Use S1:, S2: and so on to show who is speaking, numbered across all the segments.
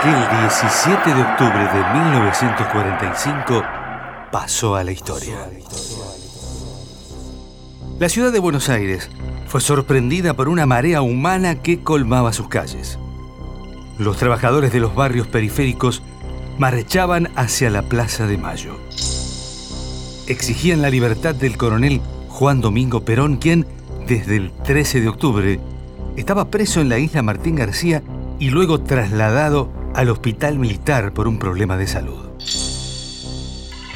S1: Aquel 17 de octubre de 1945 pasó a la historia. La ciudad de Buenos Aires fue sorprendida por una marea humana que colmaba sus calles. Los trabajadores de los barrios periféricos marchaban hacia la Plaza de Mayo. Exigían la libertad del coronel Juan Domingo Perón, quien, desde el 13 de octubre, estaba preso en la isla Martín García y luego trasladado al hospital militar por un problema de salud.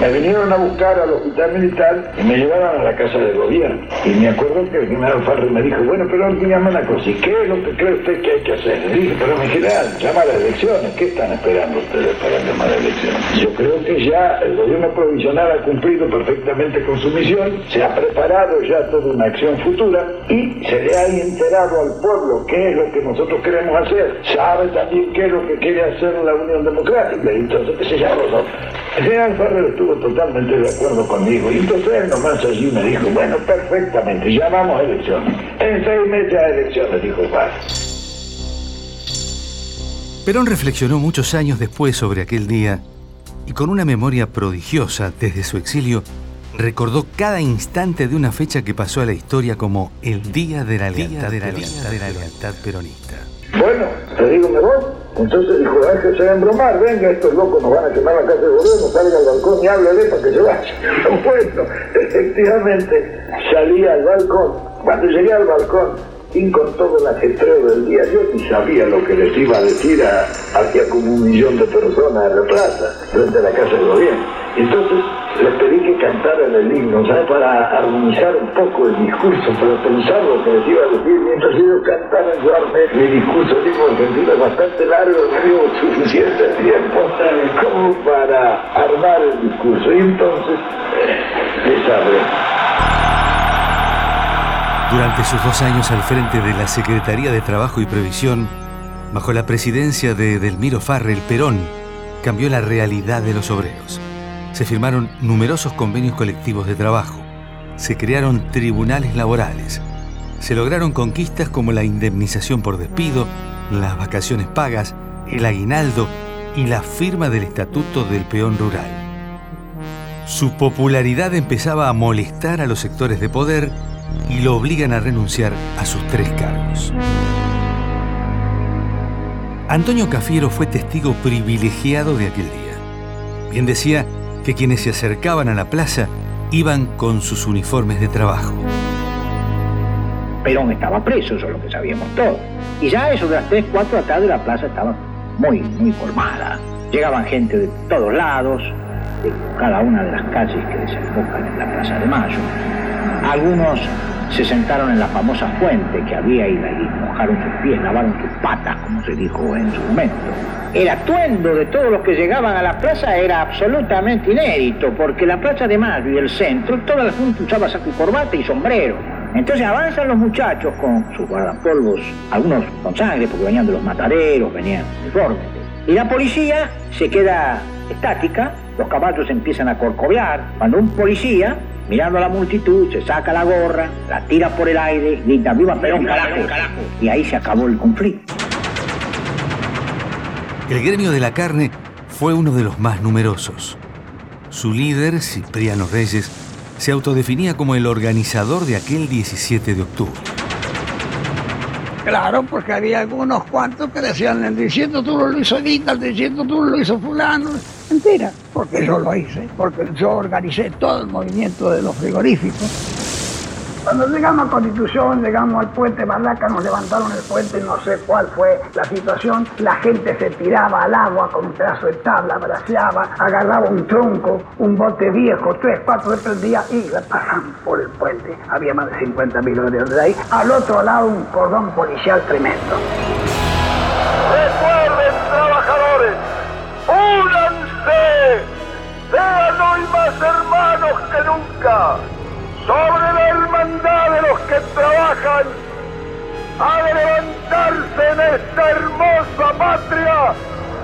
S2: Me vinieron a buscar al hospital militar y me llevaron a la casa del gobierno. Y me acuerdo que el general Farrell me dijo, bueno, pero dígame una cosa, ¿y qué es lo que cree usted que hay que hacer? Le dije, pero mi general, llama a las elecciones. ¿Qué están esperando ustedes para llamar a elecciones? Yo creo que ya el gobierno provisional ha cumplido perfectamente con su misión, se ha preparado ya toda una acción futura y se le ha enterado al pueblo qué es lo que nosotros queremos hacer. Sabe también qué es lo que quiere hacer la Unión Democrática. Y entonces, ¿qué se llama? El general Farrell estuvo totalmente de acuerdo conmigo. Y entonces él nomás allí me dijo, bueno, perfectamente, llamamos a elecciones. En seis meses a elecciones, dijo Paz.
S1: Perón reflexionó muchos años después sobre aquel día y con una memoria prodigiosa desde su exilio, recordó cada instante de una fecha que pasó a la historia como el Día de la Lealtad, de la lealtad, de la lealtad peronista.
S2: Bueno, te digo, me voy. Entonces dijo, déjese de embromar, venga, estos locos nos van a quemar la casa del gobierno, salga al balcón y háblale para que se vaya. Bueno, efectivamente, salí al balcón. Cuando llegué al balcón, y con todo el ajetreo del día, yo ni sabía lo que les iba a decir a, hacia como un millón de personas en la plaza, frente a la casa del gobierno. Entonces les pedí que cantaran el himno, ¿sabes? Para armonizar un poco el discurso, para pensar lo que les iba a decir. Mientras ellos cantaban, yo armé mi discurso, himno argentino es bastante largo, no dio suficiente tiempo como para armar el discurso. Y entonces les.
S1: Durante sus dos años al frente de la Secretaría de Trabajo y Previsión, bajo la presidencia de Delmiro Farrell Perón, cambió la realidad de los obreros. Se firmaron numerosos convenios colectivos de trabajo, se crearon tribunales laborales, se lograron conquistas como la indemnización por despido, las vacaciones pagas, el aguinaldo y la firma del Estatuto del Peón Rural. Su popularidad empezaba a molestar a los sectores de poder y lo obligan a renunciar a sus tres cargos. Antonio Cafiero fue testigo privilegiado de aquel día. Bien decía que quienes se acercaban a la plaza iban con sus uniformes de trabajo.
S3: Perón estaba preso, eso es lo que sabíamos todos. Y ya eso de las 3, 4 de la tarde la plaza estaba muy, muy colmada. Llegaban gente de todos lados, de cada una de las calles que desembocan en la Plaza de Mayo. Algunos se sentaron en la famosa fuente que había y, mojaron sus pies, lavaron sus patas, como se dijo en su momento. El atuendo de todos los que llegaban a la plaza era absolutamente inédito, porque la Plaza de Mayo y el centro, toda la gente usaba saco y corbata y sombrero. Entonces avanzan los muchachos con sus guardapolvos, algunos con sangre porque venían de los mataderos, venían uniformes. Y la policía se queda estática, los caballos empiezan a corcovear. Cuando un policía, mirando a la multitud, se saca la gorra, la tira por el aire, grita ¡Viva Perón, carajo! Y ahí se acabó el conflicto.
S1: El gremio de la carne fue uno de los más numerosos. Su líder, Cipriano Reyes, se autodefinía como el organizador de aquel 17 de octubre.
S4: Claro, porque había algunos cuantos que decían, el 17 de octubre lo hizo Evita, el 17 de octubre lo hizo fulano. Mentira, porque yo lo hice, porque yo organicé todo el movimiento de los frigoríficos. Cuando llegamos a Constitución, llegamos al puente Malaca, nos levantaron el puente, no sé cuál fue la situación. La gente se tiraba al agua con un pedazo de tabla, braceaba, agarraba un tronco, un bote viejo, tres, cuatro de prendía y pasaban por el puente. Había más de 50 mil de ahí. Al otro lado, un cordón policial tremendo.
S5: Recuerden, trabajadores, únanse, sean hoy más hermanos que nunca sobre la hermandad de los que trabajan a levantarse en esta hermosa patria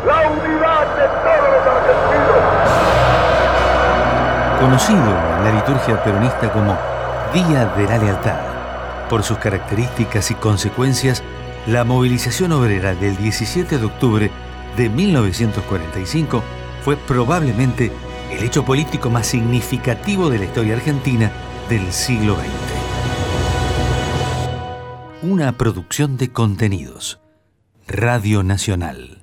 S5: la unidad de todos los argentinos.
S1: Conocido en la liturgia peronista como Día de la Lealtad, por sus características y consecuencias, la movilización obrera del 17 de octubre de 1945 fue probablemente el hecho político más significativo de la historia argentina del siglo XX. Una producción de contenidos. Radio Nacional.